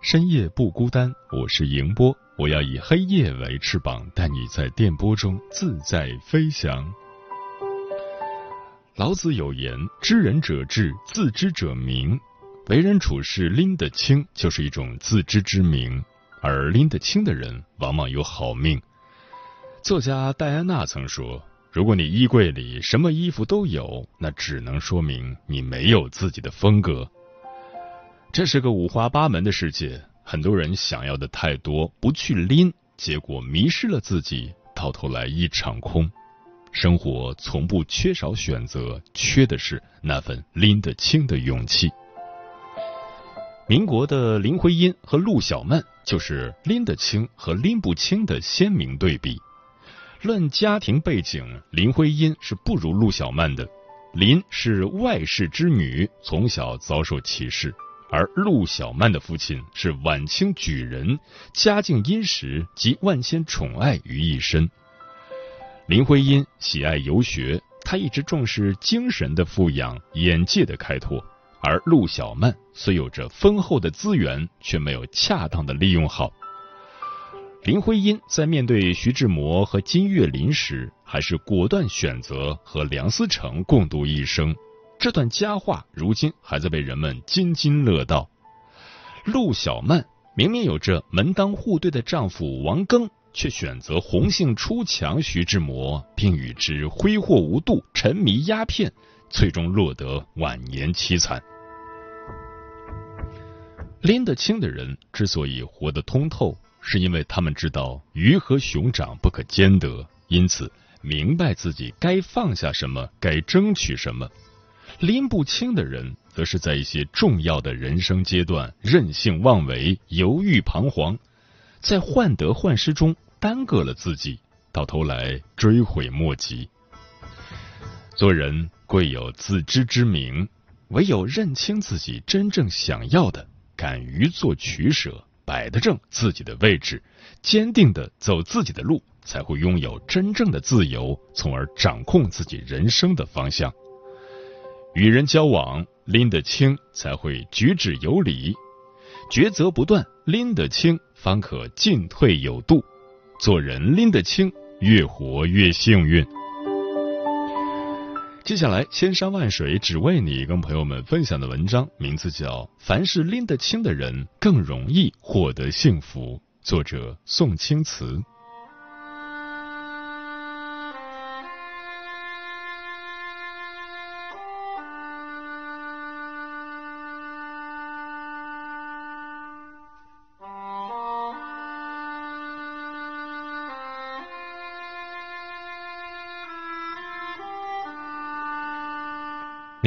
深夜不孤单，我是迎波，我要以黑夜为翅膀，带你在电波中自在飞翔。老子有言：“知人者智，自知者明。”为人处事拎得清，就是一种自知之明，而拎得清的人，往往有好命。作家戴安娜曾说：“如果你衣柜里什么衣服都有，那只能说明你没有自己的风格。”这是个五花八门的世界，很多人想要的太多，不去拎，结果迷失了自己，到头来一场空。生活从不缺少选择，缺的是那份拎得清的勇气。民国的林徽因和陆小曼就是拎得清和拎不清的鲜明对比。论家庭背景，林徽因是不如陆小曼的。林是外室之女，从小遭受歧视；而陆小曼的父亲是晚清举人，家境殷实，集万千宠爱于一身。林徽因喜爱游学，她一直重视精神的富养、眼界的开拓；而陆小曼虽有着丰厚的资源，却没有恰当的利用好。林徽因在面对徐志摩和金岳霖时，还是果断选择和梁思成共度一生。这段佳话如今还在被人们津津乐道。陆小曼明明有着门当户对的丈夫王庚，却选择红杏出墙徐志摩，并与之挥霍无度、沉迷鸦片，最终落得晚年凄惨。拎得清的人之所以活得通透。是因为他们知道鱼和熊掌不可兼得，因此明白自己该放下什么，该争取什么。拎不清的人，则是在一些重要的人生阶段任性妄为、犹豫彷徨，在患得患失中耽搁了自己，到头来追悔莫及。做人贵有自知之明，唯有认清自己真正想要的，敢于做取舍。摆得正自己的位置，坚定的走自己的路，才会拥有真正的自由，从而掌控自己人生的方向。与人交往，拎得清才会举止有礼；抉择不断，拎得清方可进退有度。做人拎得清，越活越幸运。接下来，千山万水只为你，跟朋友们分享的文章名字叫《凡是拎得清的人更容易获得幸福》，作者宋青瓷。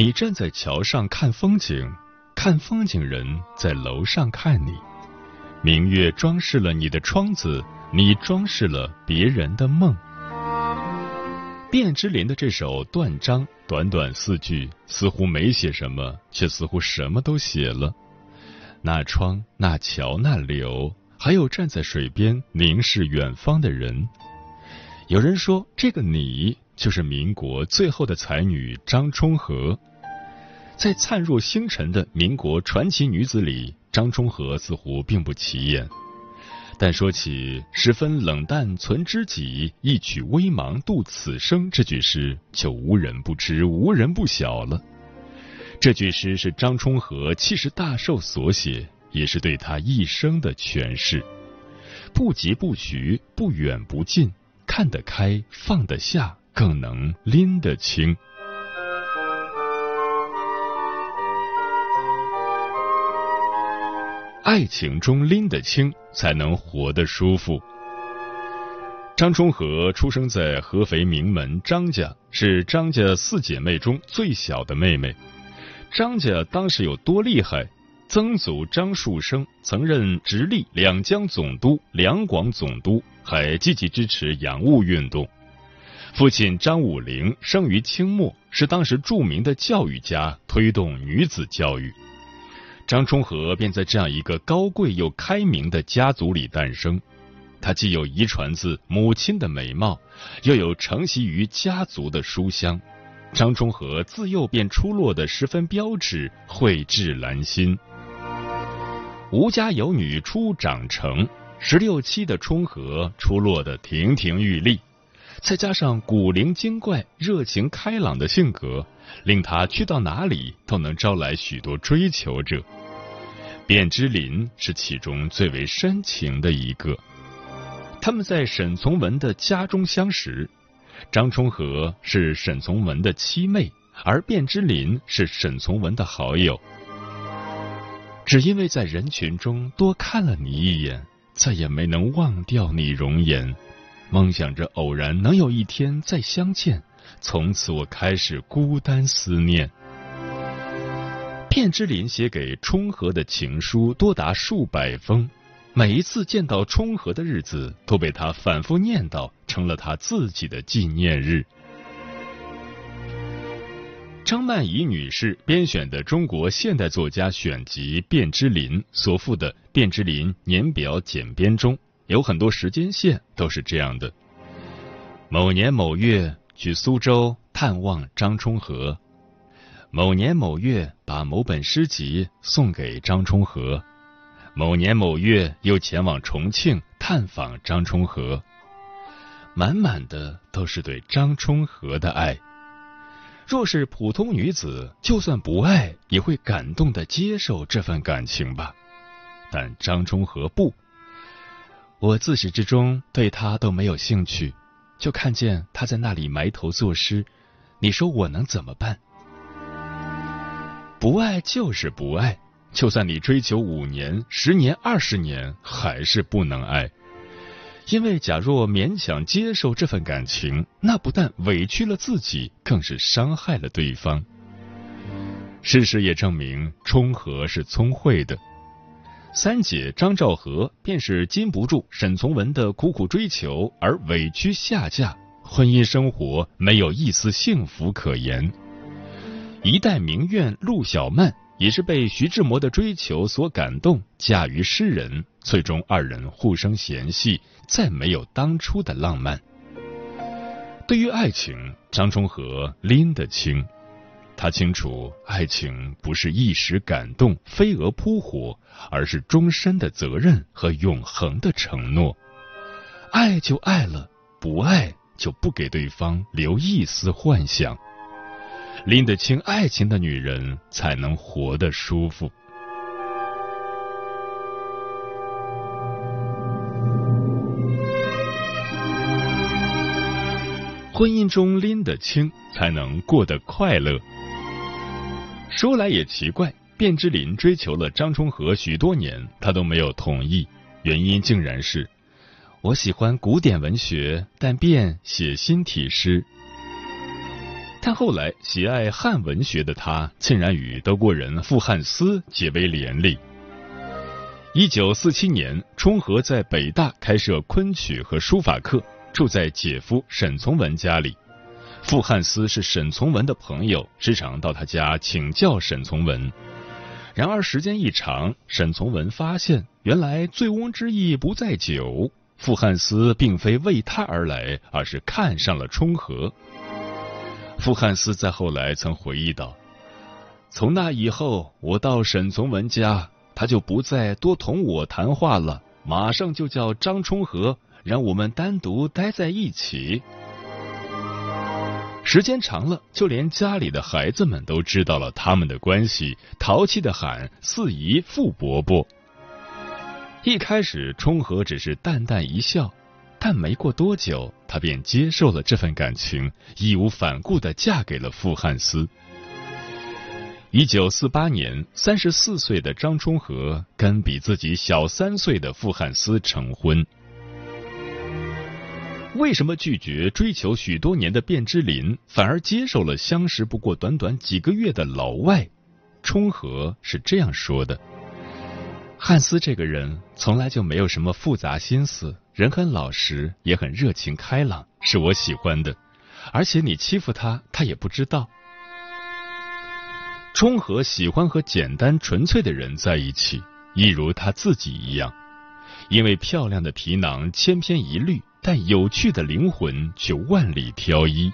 你站在桥上看风景，看风景人在楼上看你。明月装饰了你的窗子，你装饰了别人的梦。卞之琳的这首《断章》，短短四句，似乎没写什么，却似乎什么都写了。那窗，那桥，那柳，还有站在水边凝视远方的人。有人说，这个你就是民国最后的才女张充和。在灿若星辰的民国传奇女子里，张充和似乎并不起眼。但说起“十分冷淡存知己，一曲微茫度此生”这句诗，就无人不知，无人不晓了。这句诗是张充和七十大寿所写，也是对他一生的诠释。不疾不徐，不远不近，看得开，放得下，更能拎得清。爱情中拎得清，才能活得舒服。张充和出生在合肥名门张家，是张家四姐妹中最小的妹妹。张家当时有多厉害？曾祖张树声曾任直隶两江总督、两广总督，还积极支持洋务运动。父亲张武龄生于清末，是当时著名的教育家，推动女子教育。张充和便在这样一个高贵又开明的家族里诞生。他既有遗传自母亲的美貌，又有承袭于家族的书香。张充和自幼便出落得十分标致，蕙质兰心。吴家有女初长成，十六七的充和出落得亭亭玉立，再加上古灵精怪、热情开朗的性格，令他去到哪里都能招来许多追求者。卞之琳是其中最为深情的一个。他们在沈从文的家中相识，张充和是沈从文的妻妹，而卞之琳是沈从文的好友。只因为在人群中多看了你一眼，再也没能忘掉你容颜，梦想着偶然能有一天再相见，从此我开始孤单思念。卞之琳写给充和的情书多达数百封，每一次见到充和的日子，都被他反复念叨，成了他自己的纪念日。张曼怡女士编选的《中国现代作家选集》卞之琳所附的《卞之琳年表简编》中有很多时间线都是这样的：某年某月去苏州探望张充和。某年某月，把某本诗集送给张充和；某年某月，又前往重庆探访张充和。满满的都是对张充和的爱。若是普通女子，就算不爱，也会感动的接受这份感情吧。但张充和不，我自始至终对他都没有兴趣，就看见他在那里埋头作诗，你说我能怎么办？不爱就是不爱，就算你追求五年、十年、二十年，还是不能爱。因为假若勉强接受这份感情，那不但委屈了自己，更是伤害了对方。事实也证明，冲和是聪慧的。三姐张兆和便是禁不住沈从文的苦苦追求而委屈下嫁，婚姻生活没有一丝幸福可言。一代名媛陆小曼也是被徐志摩的追求所感动，嫁于诗人，最终二人互生嫌隙，再没有当初的浪漫。对于爱情，张充和拎得清，他清楚爱情不是一时感动、飞蛾扑火，而是终身的责任和永恒的承诺。爱就爱了，不爱就不给对方留一丝幻想。拎得清爱情的女人，才能活得舒服。婚姻中拎得清，才能过得快乐。说来也奇怪，卞之琳追求了张充和许多年，他都没有同意，原因竟然是我喜欢古典文学，但卞写新体诗。但后来喜爱汉文学的他，竟然与德国人傅汉思结为连理。一九四七年，冲和在北大开设昆曲和书法课，住在姐夫沈从文家里。傅汉思是沈从文的朋友，时常到他家请教沈从文。然而时间一长，沈从文发现，原来醉翁之意不在酒，傅汉思并非为他而来，而是看上了冲和。傅汉思在后来曾回忆道：“从那以后，我到沈从文家，他就不再多同我谈话了，马上就叫张充和，让我们单独待在一起。时间长了，就连家里的孩子们都知道了他们的关系，淘气的喊四姨傅伯伯。一开始，冲和只是淡淡一笑，但没过多久，他便接受了这份感情，义无反顾的嫁给了傅汉思。一九四八年，三十四岁的张充和跟比自己小三岁的傅汉思成婚。为什么拒绝追求许多年的卞之琳，反而接受了相识不过短短几个月的老外？冲和是这样说的。汉斯这个人从来就没有什么复杂心思，人很老实，也很热情开朗，是我喜欢的。而且你欺负他，他也不知道。冲和喜欢和简单纯粹的人在一起，一如他自己一样，因为漂亮的皮囊千篇一律，但有趣的灵魂却万里挑一。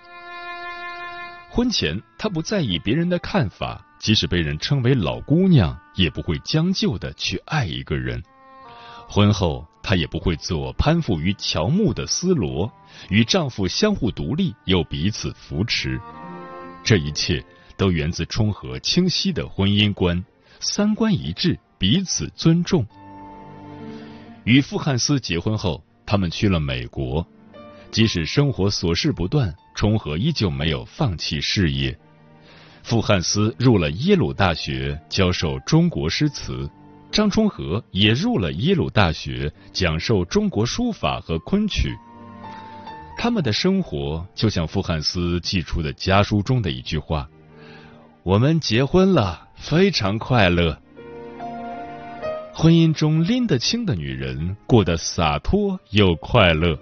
婚前，他不在意别人的看法。即使被人称为老姑娘，也不会将就的去爱一个人。婚后，她也不会做攀附于乔木的丝罗，与丈夫相互独立又彼此扶持。这一切都源自冲和清晰的婚姻观，三观一致，彼此尊重。与傅汉斯结婚后，他们去了美国。即使生活琐事不断，冲和依旧没有放弃事业。傅汉思入了耶鲁大学教授中国诗词，张充和也入了耶鲁大学讲授中国书法和昆曲。他们的生活就像傅汉斯寄出的家书中的一句话：“我们结婚了，非常快乐。”婚姻中拎得清的女人过得洒脱又快乐。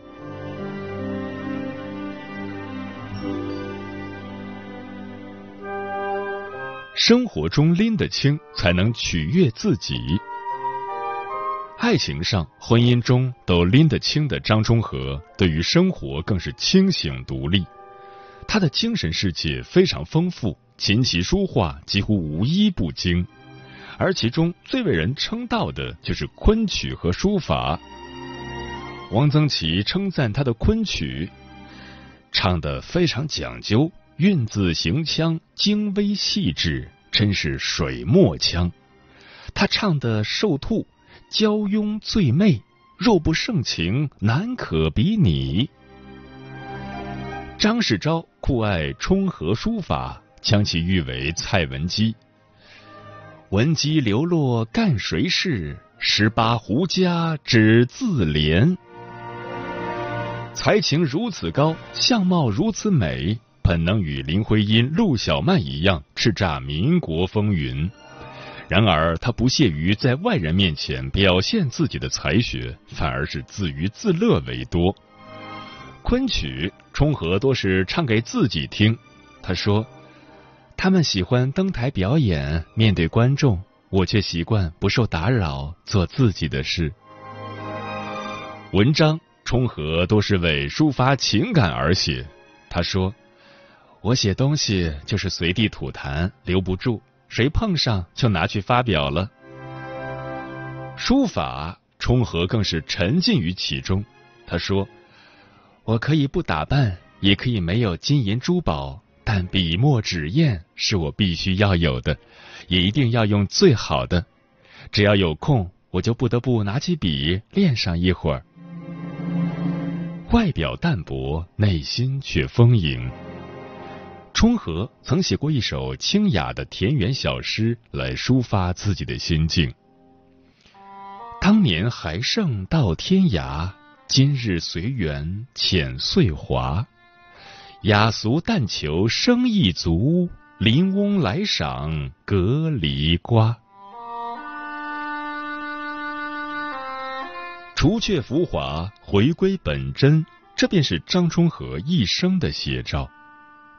生活中拎得清，才能取悦自己。爱情上、婚姻中都拎得清的张充和，对于生活更是清醒独立。他的精神世界非常丰富，琴棋书画几乎无一不精，而其中最为人称道的就是昆曲和书法。王曾祺称赞他的昆曲，唱得非常讲究。韵字行腔精微细致，真是水墨腔。他唱的瘦兔，娇慵醉媚，若不盛情，难可比拟。张世钊酷爱冲和书法，将其誉为蔡文姬。文姬流落干谁事？十八胡家只自怜。才情如此高，相貌如此美。本能与林徽因、陆小曼一样叱咤民国风云，然而他不屑于在外人面前表现自己的才学，反而是自娱自乐为多。昆曲冲和多是唱给自己听，他说：“他们喜欢登台表演，面对观众，我却习惯不受打扰，做自己的事。”文章冲和多是为抒发情感而写，他说。我写东西就是随地吐痰，留不住，谁碰上就拿去发表了。书法冲和更是沉浸于其中。他说：“我可以不打扮，也可以没有金银珠宝，但笔墨纸砚是我必须要有的，也一定要用最好的。只要有空，我就不得不拿起笔练上一会儿。外表淡泊，内心却丰盈。”冲和曾写过一首清雅的田园小诗来抒发自己的心境。当年还剩到天涯，今日随缘浅岁华。雅俗但求生意足，林翁来赏隔篱瓜。除却浮华，回归本真，这便是张充和一生的写照。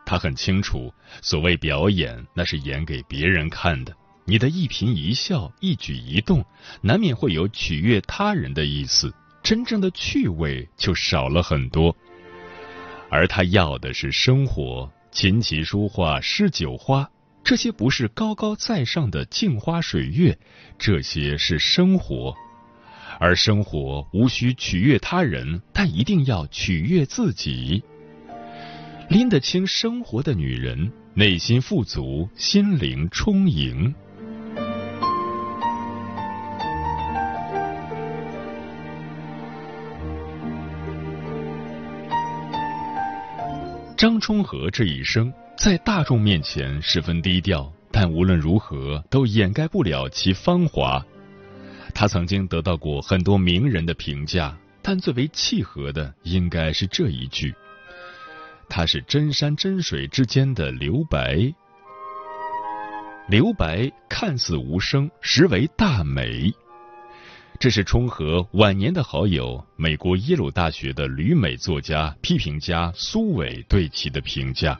他很清楚，所谓表演，那是演给别人看的。你的一颦一笑、一举一动，难免会有取悦他人的意思，真正的趣味就少了很多。而他要的是生活，琴棋书画诗酒花，这些不是高高在上的镜花水月，这些是生活。而生活无需取悦他人，但一定要取悦自己。拎得清生活的女人内心富足心灵充盈。张充和这一生在大众面前十分低调但无论如何都掩盖不了其芳华。他曾经得到过很多名人的评价但最为契合的应该是这一句。他是真山真水之间的留白。留白看似无声，实为大美。这是冲和晚年的好友、美国耶鲁大学的旅美作家、批评家苏伟对其的评价。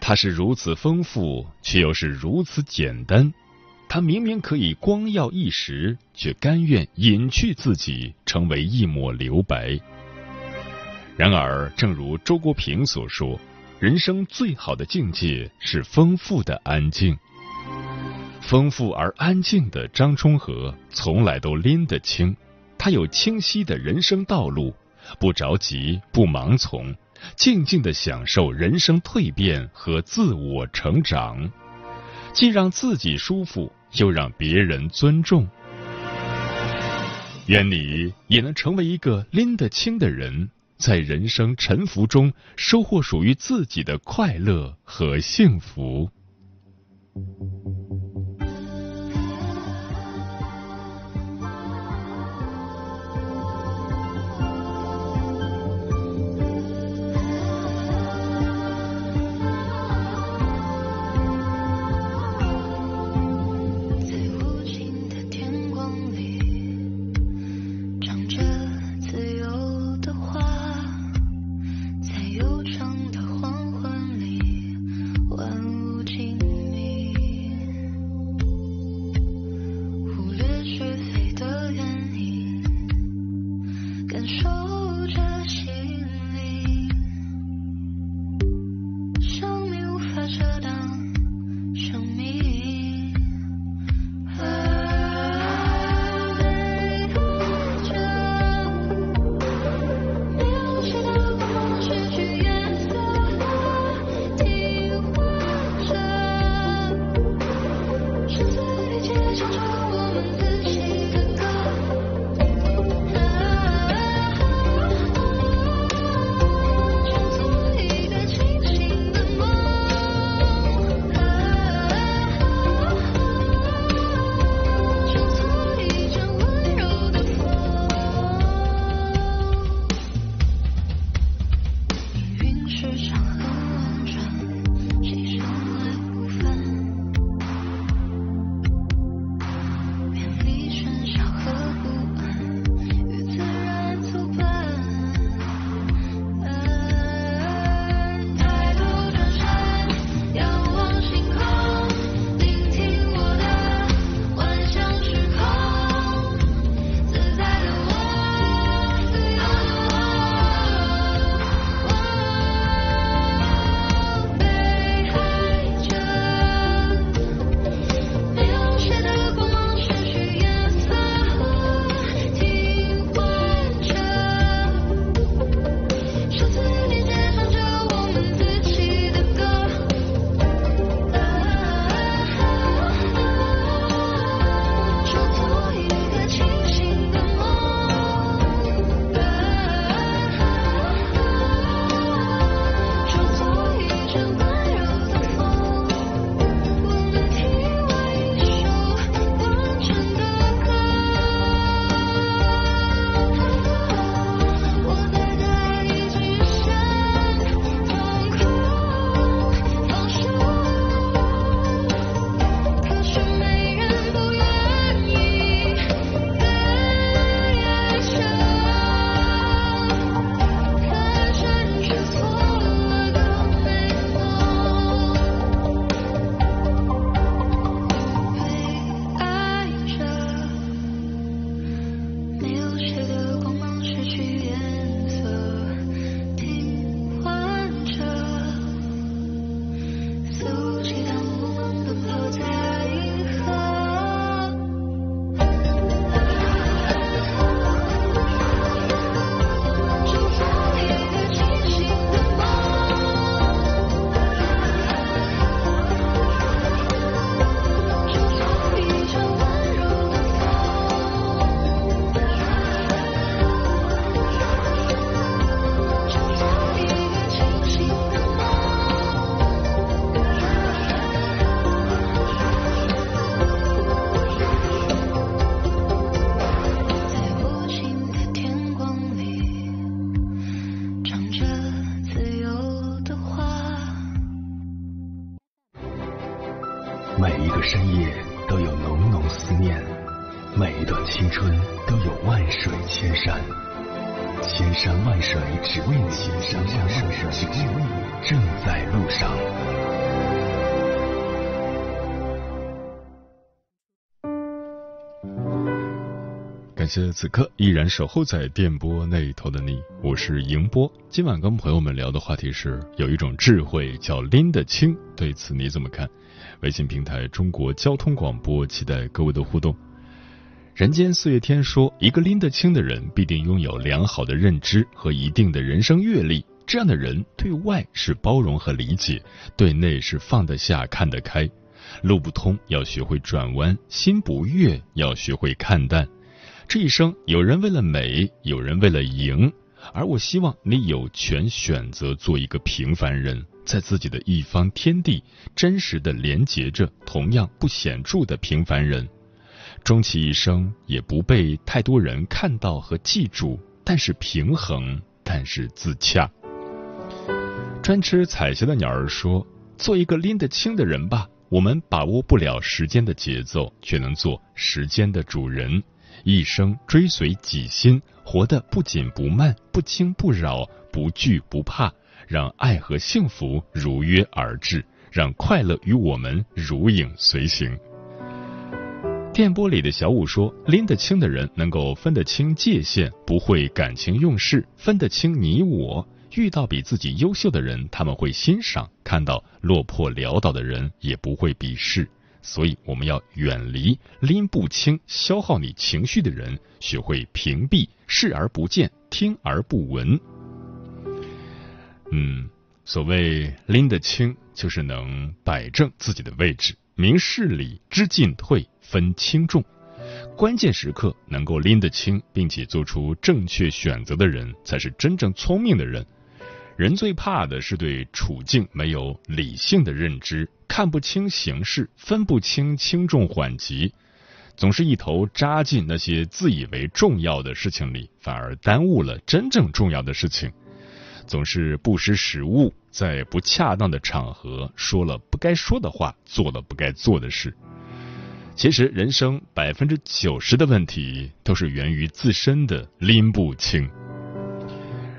他是如此丰富，却又是如此简单。他明明可以光耀一时，却甘愿隐去自己，成为一抹留白。然而，正如周国平所说，人生最好的境界是丰富的安静。丰富而安静的张充和从来都拎得清，他有清晰的人生道路，不着急，不盲从，静静的享受人生蜕变和自我成长，既让自己舒服，又让别人尊重。愿你也能成为一个拎得清的人，在人生沉浮中收获属于自己的快乐和幸福。深夜都有浓浓思念，每一段青春都有万水千山，千山万水只为你，千山万水只为你，正在路上。感谢此刻依然守候在电波那一头的你，我是迎波。今晚跟朋友们聊的话题是，有一种智慧叫拎得清，对此你怎么看？微信平台中国交通广播，期待各位的互动。人间四月天说，一个拎得清的人，必定拥有良好的认知和一定的人生阅历。这样的人，对外是包容和理解，对内是放得下、看得开。路不通要学会转弯，心不悦要学会看淡。这一生，有人为了美，有人为了赢，而我希望你有权选择做一个平凡人，在自己的一方天地，真实的连结着同样不显著的平凡人，终其一生也不被太多人看到和记住，但是平衡，但是自洽。专吃彩霞的鸟儿说：“做一个拎得清的人吧，我们把握不了时间的节奏，却能做时间的主人。”一生追随己心，活得不紧不慢，不惊不扰，不惧不怕，让爱和幸福如约而至，让快乐与我们如影随形。电波里的小五说：“拎得清的人能够分得清界限，不会感情用事，分得清你我。遇到比自己优秀的人，他们会欣赏；看到落魄潦倒的人，也不会鄙视。”所以，我们要远离拎不清、消耗你情绪的人，学会屏蔽视而不见、听而不闻。嗯，所谓拎得清，就是能摆正自己的位置，明事理、知进退、分轻重。关键时刻能够拎得清，并且做出正确选择的人，才是真正聪明的人。人最怕的是对处境没有理性的认知，看不清形势，分不清轻重缓急，总是一头扎进那些自以为重要的事情里，反而耽误了真正重要的事情。总是不识时务，在不恰当的场合说了不该说的话，做了不该做的事。其实，人生百分之九十的问题都是源于自身的拎不清。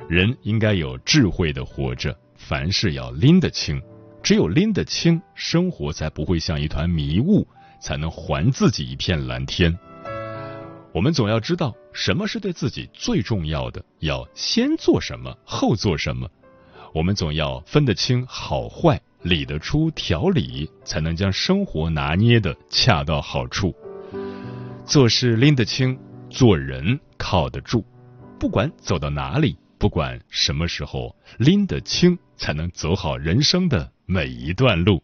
人应该有智慧的活着，凡事要拎得清。只有拎得清，生活才不会像一团迷雾，才能还自己一片蓝天。我们总要知道什么是对自己最重要的，要先做什么，后做什么。我们总要分得清好坏，理得出条理，才能将生活拿捏的恰到好处。做事拎得清，做人靠得住。不管走到哪里。不管什么时候拎得清，才能走好人生的每一段路。